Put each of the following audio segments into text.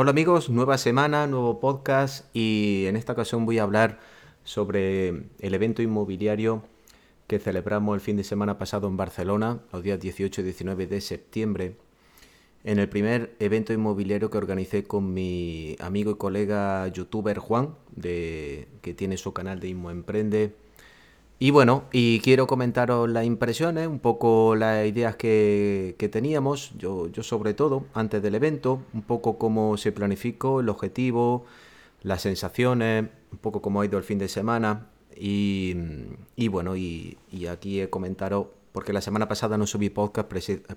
Hola amigos, nueva semana, nuevo podcast y en esta ocasión voy a hablar sobre el evento inmobiliario que celebramos el fin de semana pasado en Barcelona, los días 18 y 19 de septiembre, en el primer evento inmobiliario que organicé con mi amigo y colega youtuber Juan, de, que tiene su canal de Inmo Emprende y bueno, y quiero comentaros las impresiones, un poco las ideas que, teníamos, yo, yo sobre todo, antes del evento, un poco cómo se planificó, el objetivo, las sensaciones, un poco cómo ha ido el fin de semana. Y, bueno, y, aquí he comentado, porque la semana pasada no subí podcast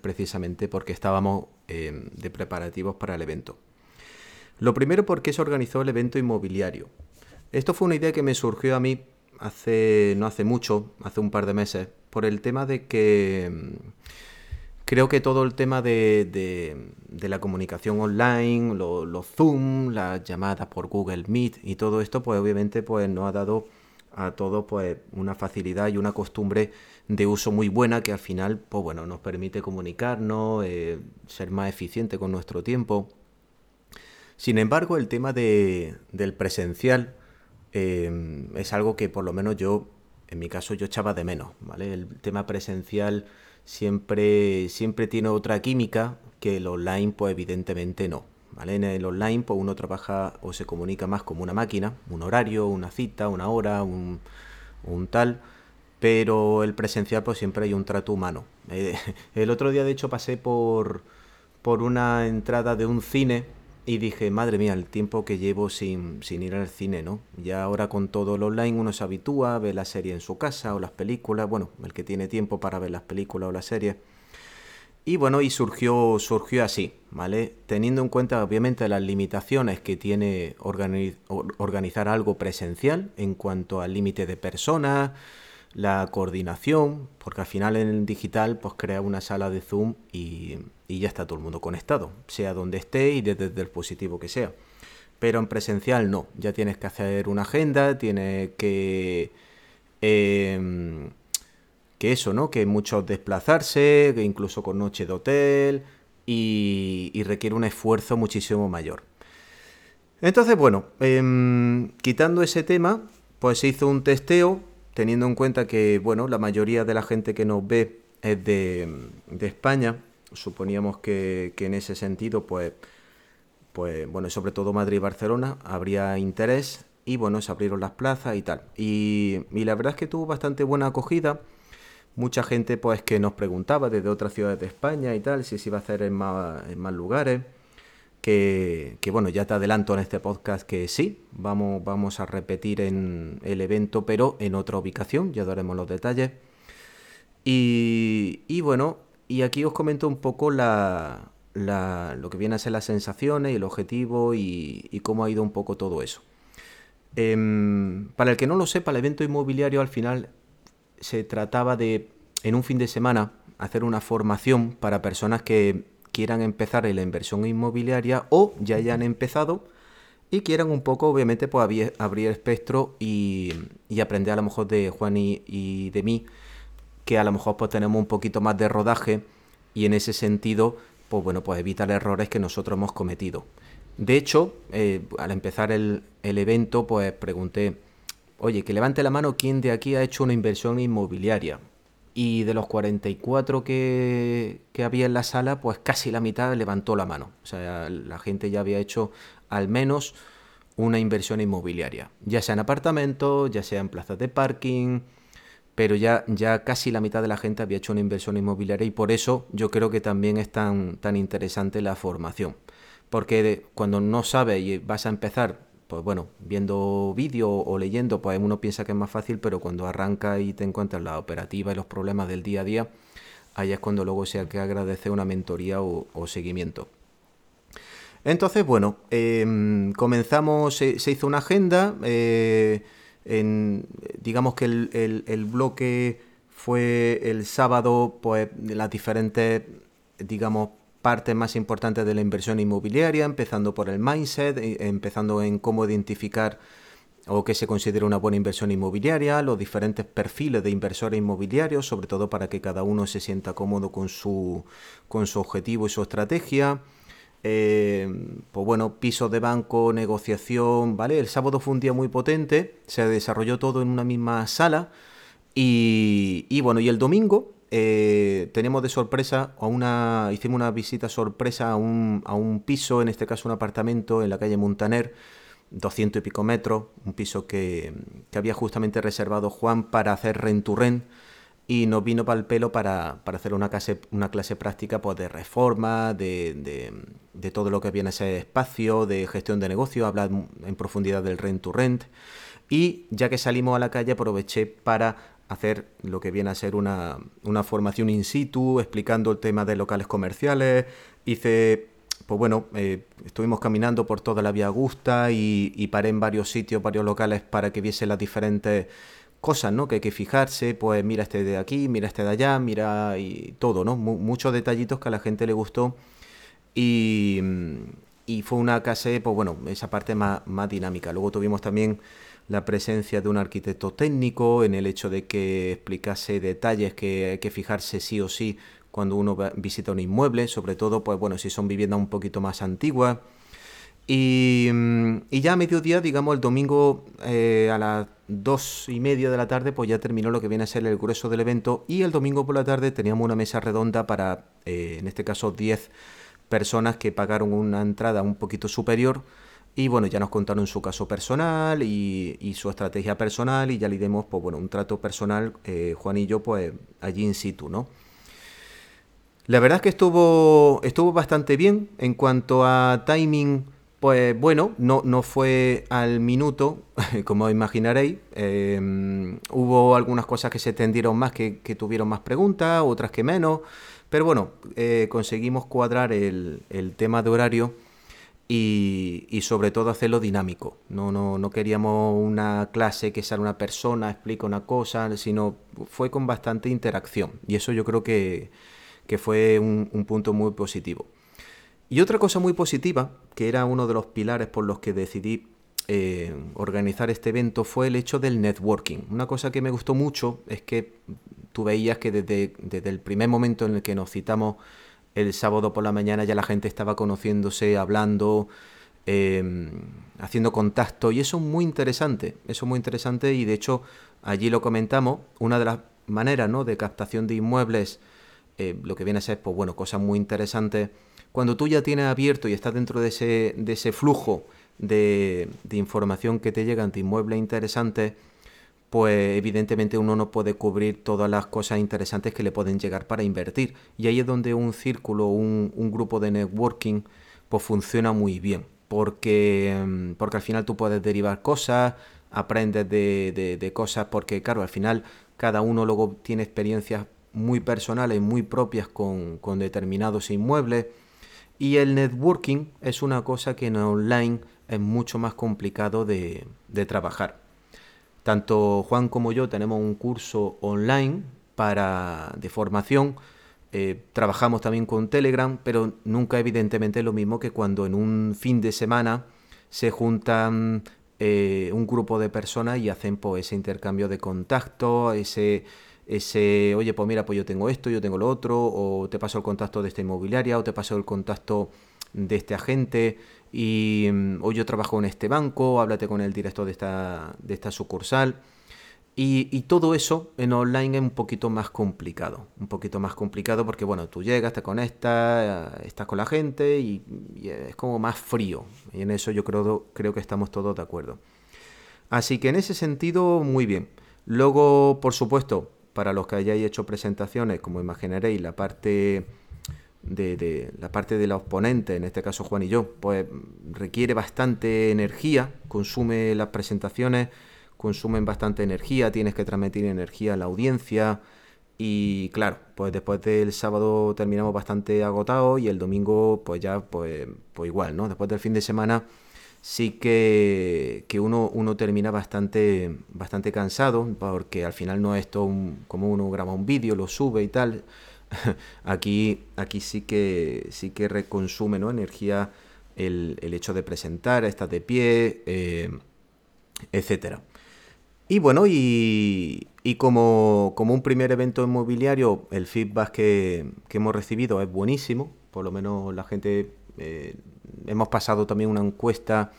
precisamente porque estábamos em, de preparativos para el evento. Lo primero porque se organizó el evento inmobiliario. Esto fue una idea que me surgió a mí hace no hace mucho, hace un par de meses, por el tema de que mm, creo que todo el tema de, la comunicación online, los Zoom, las llamadas por Google Meet y todo esto, pues obviamente pues nos ha dado a todos pues una facilidad y una costumbre de uso muy buena que al final pues bueno nos permite comunicarnos, eh, ser más eficiente con nuestro tiempo. Sin embargo, el tema de, del presencial, Em, es algo que por lo menos yo, en mi caso, yo echaba de menos, ¿vale? El tema presencial siempre, siempre tiene otra química que el online, pues evidentemente no. ¿vale? En el online, pues uno trabaja o se comunica más como una máquina, un horario, una cita, una hora, un, un tal, pero el presencial, pues siempre hay un trato humano. Eh, el otro día, de hecho, pasé por, por una entrada de un cine y dije, madre mía, el tiempo que llevo sin, ir al cine, ¿no? Ya ahora con todo lo online uno se habitúa, ve la serie en su casa o las películas, bueno, el que tiene tiempo para ver las películas o las series. Y bueno, y surgió, surgió así, ¿vale? Teniendo en cuenta obviamente las limitaciones que tiene organizar algo presencial en cuanto al límite de personas, la coordinación, porque al final en el digital pues crea una sala de Zoom y, ya está todo el mundo conectado, sea donde esté y desde el dispositivo que sea. Pero en presencial no, ya tienes que hacer una agenda, tienes que... Em, que eso, ¿no? Que muchos desplazarse, que incluso con noche de hotel, y, requiere un esfuerzo muchísimo mayor. Entonces, bueno, em, quitando ese tema, pues se hizo un testeo teniendo en cuenta que, bueno, la mayoría de la gente que nos ve es de, España, suponíamos que, en ese sentido, pues, pues, bueno, sobre todo Madrid y Barcelona, habría interés y, bueno, se abrieron las plazas y tal. Y, la verdad es que tuvo bastante buena acogida. Mucha gente, pues, que nos preguntaba desde otras ciudades de España y tal, si se iba a hacer en más, en más lugares que, bueno, ya te adelanto en este podcast que sí, vamos, vamos a repetir en el evento, pero en otra ubicación, ya daremos los detalles. Y, bueno, y aquí os comento un poco la, lo que viene a ser las sensaciones y el objetivo y, cómo ha ido un poco todo eso. Em, para el que no lo sepa, el evento inmobiliario al final se trataba de, en un fin de semana, hacer una formación para personas que quieran empezar en la inversión inmobiliaria o ya hayan empezado y quieran un poco, obviamente, pues abrir, espectro y, aprender a lo mejor de Juan y, de mí, que a lo mejor pues tenemos un poquito más de rodaje y en ese sentido, pues bueno, pues evitar errores que nosotros hemos cometido. De hecho, eh, al empezar el, el evento, pues pregunté, oye, que levante la mano quién de aquí ha hecho una inversión inmobiliaria y de los 44 que, que, había en la sala, pues casi la mitad levantó la mano. O sea, la gente ya había hecho al menos una inversión inmobiliaria, ya sea en apartamentos, ya sea en plazas de parking, pero ya, ya casi la mitad de la gente había hecho una inversión inmobiliaria y por eso yo creo que también es tan, tan interesante la formación. Porque cuando no sabes y vas a empezar pues bueno, viendo vídeo o leyendo, pues uno piensa que es más fácil, pero cuando arranca y te encuentras la operativa y los problemas del día a día, ahí es cuando luego se que agradecer una mentoría o, seguimiento. Entonces, bueno, em, comenzamos, se, hizo una agenda, eh, digamos que el, el, bloque fue el sábado, pues las diferentes, digamos, partes más importantes de la inversión inmobiliaria, empezando por el mindset, empezando en cómo identificar o qué se considera una buena inversión inmobiliaria, los diferentes perfiles de inversores inmobiliarios, sobre todo para que cada uno se sienta cómodo con su, con su objetivo y su estrategia. eh, pues bueno, pisos de banco, negociación, ¿vale? El sábado fue un día muy potente, se desarrolló todo en una misma sala y, bueno, y el domingo eh, tenemos de sorpresa a una, hicimos una visita sorpresa a un, a un piso, en este caso un apartamento en la calle Montaner, 200 y pico metros, un piso que, que había justamente reservado Juan para hacer renturren y nos vino para el pelo para, hacer una clase, una clase práctica pues, de reforma, de, todo lo que viene a ser espacio, de gestión de negocio, hablar en profundidad del rent to rent. Y ya que salimos a la calle aproveché para hacer lo que viene a ser una, una formación in situ, explicando el tema de locales comerciales. Hice pues bueno, eh, estuvimos caminando por toda la Vía Augusta y, paré en varios sitios, varios locales para que viese las diferentes cosas, ¿no? Que hay que fijarse, pues mira este de aquí, mira este de allá, mira y todo, ¿no? muchos detallitos que a la gente le gustó y, y fue una casa, pues bueno, esa parte más, más dinámica. Luego tuvimos también la presencia de un arquitecto técnico en el hecho de que explicase detalles que hay que fijarse sí o sí cuando uno visita un inmueble, sobre todo, pues bueno, si son viviendas un poquito más antiguas. Y, y ya a mediodía, digamos, el domingo eh, a las dos y media de la tarde, pues ya terminó lo que viene a ser el grueso del evento y el domingo por la tarde teníamos una mesa redonda para, eh, en este caso, 10 personas que pagaron una entrada un poquito superior y bueno, ya nos contaron su caso personal y, su estrategia personal y ya le dimos, pues bueno, un trato personal, eh, Juan y yo, pues allí in situ, ¿no? La verdad es que estuvo, estuvo bastante bien en cuanto a timing pues bueno, no, no fue al minuto, como imaginaréis. Em, hubo algunas cosas que se tendieron más, que, tuvieron más preguntas, otras que menos. Pero bueno, eh, conseguimos cuadrar el, tema de horario y, sobre todo hacerlo dinámico. No, no, no queríamos una clase que sale una persona, explica una cosa, sino fue con bastante interacción. Y eso yo creo que, fue un punto muy positivo. Y otra cosa muy positiva, que era uno de los pilares por los que decidí eh, organizar este evento, fue el hecho del networking. Una cosa que me gustó mucho es que tú veías que desde, el primer momento en el que nos citamos el sábado por la mañana ya la gente estaba conociéndose, hablando, em, haciendo contacto y eso es muy interesante, eso es muy interesante y de hecho allí lo comentamos, una de las maneras ¿no? de captación de inmuebles, eh, lo que viene a ser, pues bueno, cosas muy interesantes cuando tú ya tienes abierto y estás dentro de ese, de ese flujo de, información que te llega ante inmuebles interesantes, pues evidentemente uno no puede cubrir todas las cosas interesantes que le pueden llegar para invertir. Y ahí es donde un círculo, un, grupo de networking, pues funciona muy bien. Porque, mm, porque al final tú puedes derivar cosas, aprendes de, de cosas, porque claro, al final cada uno luego tiene experiencias muy personales, muy propias con, con determinados inmuebles y el networking es una cosa que en online es mucho más complicado de, trabajar. Tanto Juan como yo tenemos un curso online para, de formación. Eh, trabajamos también con Telegram, pero nunca evidentemente es lo mismo que cuando en un fin de semana se juntan eh, un grupo de personas y hacen pues, ese intercambio de contacto, ese ese, oye, pues mira, pues yo tengo esto, yo tengo lo otro, o te paso el contacto de esta inmobiliaria, o te paso el contacto de este agente, y, mm, o yo trabajo en este banco, háblate con el director de esta, de esta sucursal. Y, todo eso en online es un poquito más complicado, un poquito más complicado porque, bueno, tú llegas, te conectas, eh, estás con la gente y, es como más frío. Y en eso yo creo, creo que estamos todos de acuerdo. Así que en ese sentido, muy bien. Luego, por supuesto, para los que hayáis hecho presentaciones, como imaginaréis, la parte de, la parte de los ponentes, en este caso Juan y yo, pues requiere bastante energía, consume las presentaciones, consumen bastante energía, tienes que transmitir energía a la audiencia y claro, pues después del sábado terminamos bastante agotados y el domingo pues ya pues, pues igual, ¿no? Después del fin de semana sí que, uno, uno termina bastante, bastante cansado, porque al final no es todo como uno graba un vídeo, lo sube y tal. aquí, aquí sí que sí que reconsume ¿no? energía el, hecho de presentar, estar de pie, eh, etcétera. Y bueno, y, como, un primer evento inmobiliario, el feedback que, que hemos recibido es buenísimo, por lo menos la gente eh, hemos pasado también una encuesta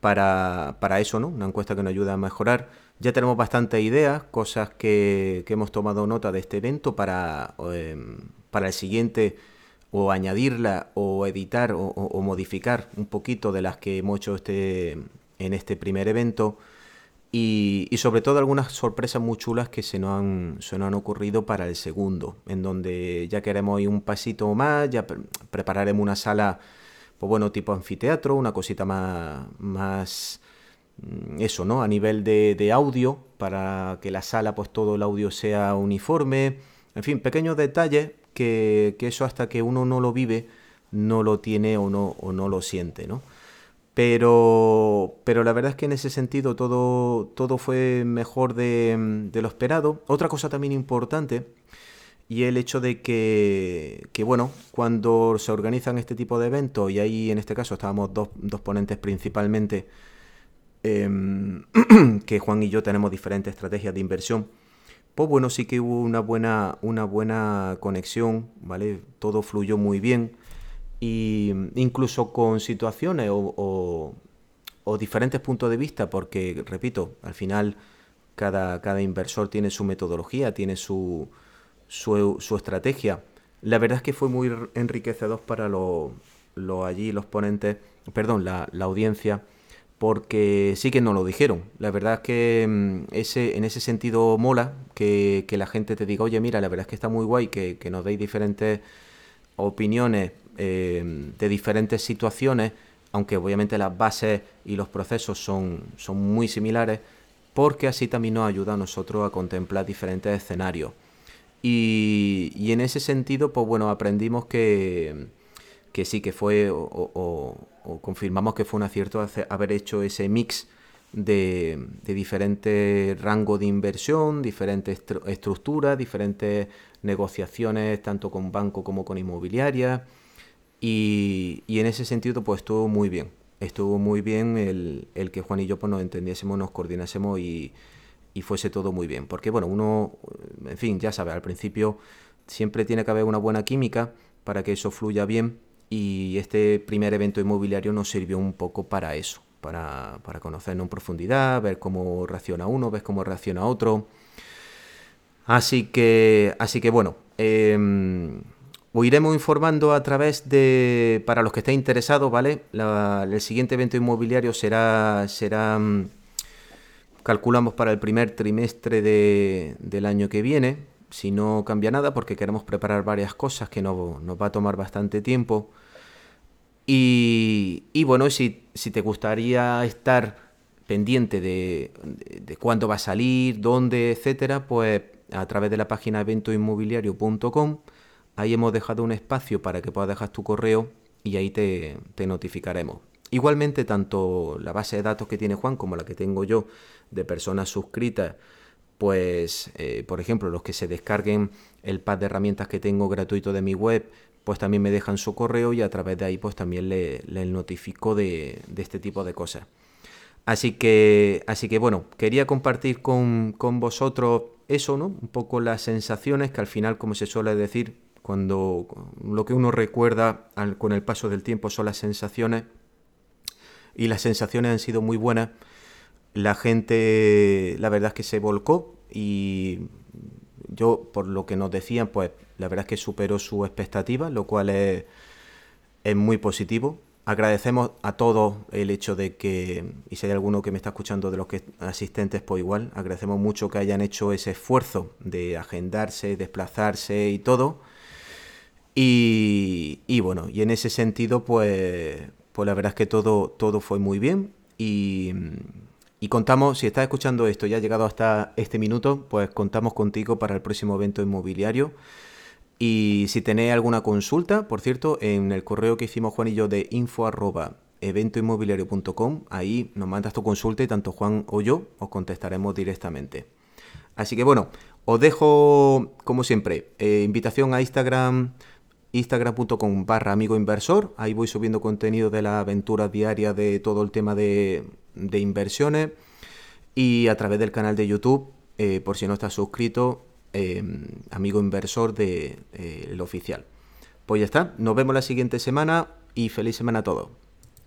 para, eso, ¿no? Una encuesta que nos ayuda a mejorar. Ya tenemos bastantes ideas, cosas que, hemos tomado nota de este evento para, em, para el siguiente o añadirla o editar o, modificar un poquito de las que hemos hecho este, en este primer evento. Y, sobre todo algunas sorpresas muy chulas que se nos, han, se han ocurrido para el segundo, en donde ya queremos ir un pasito más, ya prepararemos una sala pues bueno, tipo anfiteatro, una cosita más, más eso, ¿no? A nivel de, audio, para que la sala, pues todo el audio sea uniforme. En fin, pequeños detalles que, eso hasta que uno no lo vive, no lo tiene o no, o no lo siente, ¿no? Pero, pero la verdad es que en ese sentido todo, todo fue mejor de, de lo esperado. Otra cosa también importante y el hecho de que, bueno, cuando se organizan este tipo de eventos, y ahí en este caso estábamos dos, ponentes principalmente, em, que Juan y yo tenemos diferentes estrategias de inversión, pues bueno, sí que hubo una buena, una buena conexión, ¿vale? Todo fluyó muy bien, y incluso con situaciones o, diferentes puntos de vista, porque, repito, al final cada, cada inversor tiene su metodología, tiene su su, estrategia. La verdad es que fue muy enriquecedor para los allí, los ponentes, perdón, la, audiencia, porque sí que nos lo dijeron. La verdad es que mm, ese, en ese sentido mola que, la gente te diga, oye, mira, la verdad es que está muy guay que, nos deis diferentes opiniones eh, de diferentes situaciones, aunque obviamente las bases y los procesos son, son muy similares, porque así también nos ayuda a nosotros a contemplar diferentes escenarios. Y, en ese sentido, pues bueno, aprendimos que, que sí, que fue, o, confirmamos que fue un acierto haber hecho ese mix de, diferentes rangos de inversión, diferentes estructuras, diferentes negociaciones, tanto con banco como con inmobiliaria. Y, en ese sentido, pues estuvo muy bien. Estuvo muy bien el, que Juan y yo pues, nos entendiésemos, nos coordinásemos y, y fuese todo muy bien. Porque, bueno, uno, en fin, ya sabe, al principio siempre tiene que haber una buena química para que eso fluya bien y este primer evento inmobiliario nos sirvió un poco para eso, para, para conocernos en profundidad, ver cómo reacciona uno, ver cómo reacciona otro. Así que, así que bueno, eh, os iremos informando a través de, para los que estén interesados, ¿vale? el siguiente evento inmobiliario será, será mm, calculamos para el primer trimestre del año que viene, si no cambia nada, porque queremos preparar varias cosas que no, nos va a tomar bastante tiempo. Y, bueno, si, si, te gustaría estar pendiente de, de, cuándo va a salir, dónde, etcétera, pues a través de la página eventoinmobiliario.com, ahí hemos dejado un espacio para que puedas dejar tu correo y ahí te, te notificaremos. Igualmente, tanto la base de datos que tiene Juan como la que tengo yo de personas suscritas, pues, eh, por ejemplo, los que se descarguen el pad de herramientas que tengo gratuito de mi web, pues también me dejan su correo y a través de ahí pues también le, notifico de, este tipo de cosas. Así que, así que bueno, quería compartir con, vosotros eso, ¿no? Un poco las sensaciones que al final, como se suele decir, cuando lo que uno recuerda con el paso del tiempo son las sensaciones y las sensaciones han sido muy buenas. La gente, la verdad es que se volcó y yo, por lo que nos decían, pues la verdad es que superó su expectativa, lo cual es, es muy positivo. Agradecemos a todos el hecho de que, y si hay alguno que me está escuchando de los que asistentes, pues igual, agradecemos mucho que hayan hecho ese esfuerzo de agendarse, desplazarse y todo. Y, y bueno, y en ese sentido, pues, pues la verdad es que todo, todo fue muy bien y, contamos, si estás escuchando esto y ha llegado hasta este minuto, pues contamos contigo para el próximo evento inmobiliario. Y si tenéis alguna consulta, por cierto, en el correo que hicimos Juan y yo de info arroba eventoinmobiliario.com, ahí nos mandas tu consulta y tanto Juan o yo os contestaremos directamente. Así que bueno, os dejo como siempre, eh, invitación a Instagram instagram.com barra amigo inversor. Ahí voy subiendo contenido de la aventura diaria de todo el tema de, inversiones. Y a través del canal de YouTube, eh, por si no estás suscrito, eh, amigo inversor de, eh, el oficial. Pues ya está, nos vemos la siguiente semana. y feliz semana a todos.